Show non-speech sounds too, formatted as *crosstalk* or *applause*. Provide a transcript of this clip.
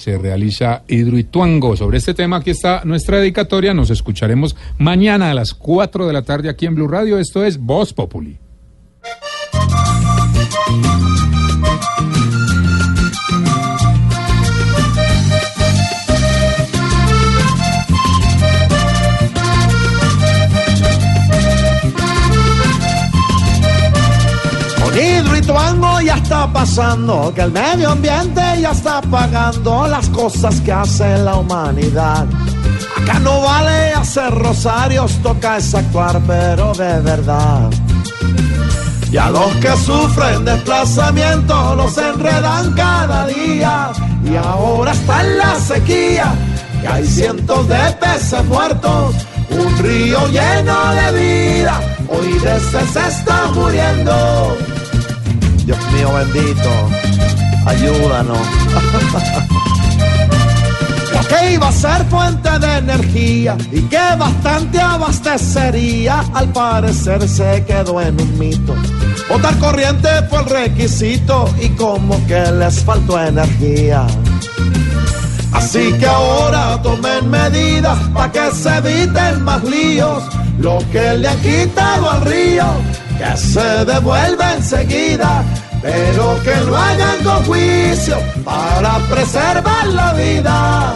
se realiza Hidroituango. Sobre este tema aquí está nuestra dedicatoria. Nos escucharemos mañana a las 4 de la tarde aquí en Blue Radio. Esto es Voz Populi. Ya está pasando, que el medio ambiente ya está pagando las cosas que hace la humanidad. Acá no vale hacer rosarios, toca es actuar, pero de verdad. Y a los que sufren desplazamiento los enredan cada día. Y ahora está en la sequía, que hay cientos de peces muertos. Un río lleno de vida, hoy de se está muriendo. Bendito, ayúdanos. *laughs* Que iba a ser fuente de energía y que bastante abastecería, al parecer se quedó en un mito. Botar corriente fue el requisito y como que les faltó energía. Así que ahora tomen medidas para que se eviten más líos. Lo que le han quitado al río, que se devuelva enseguida. Que lo hagan con juicio para preservar la vida.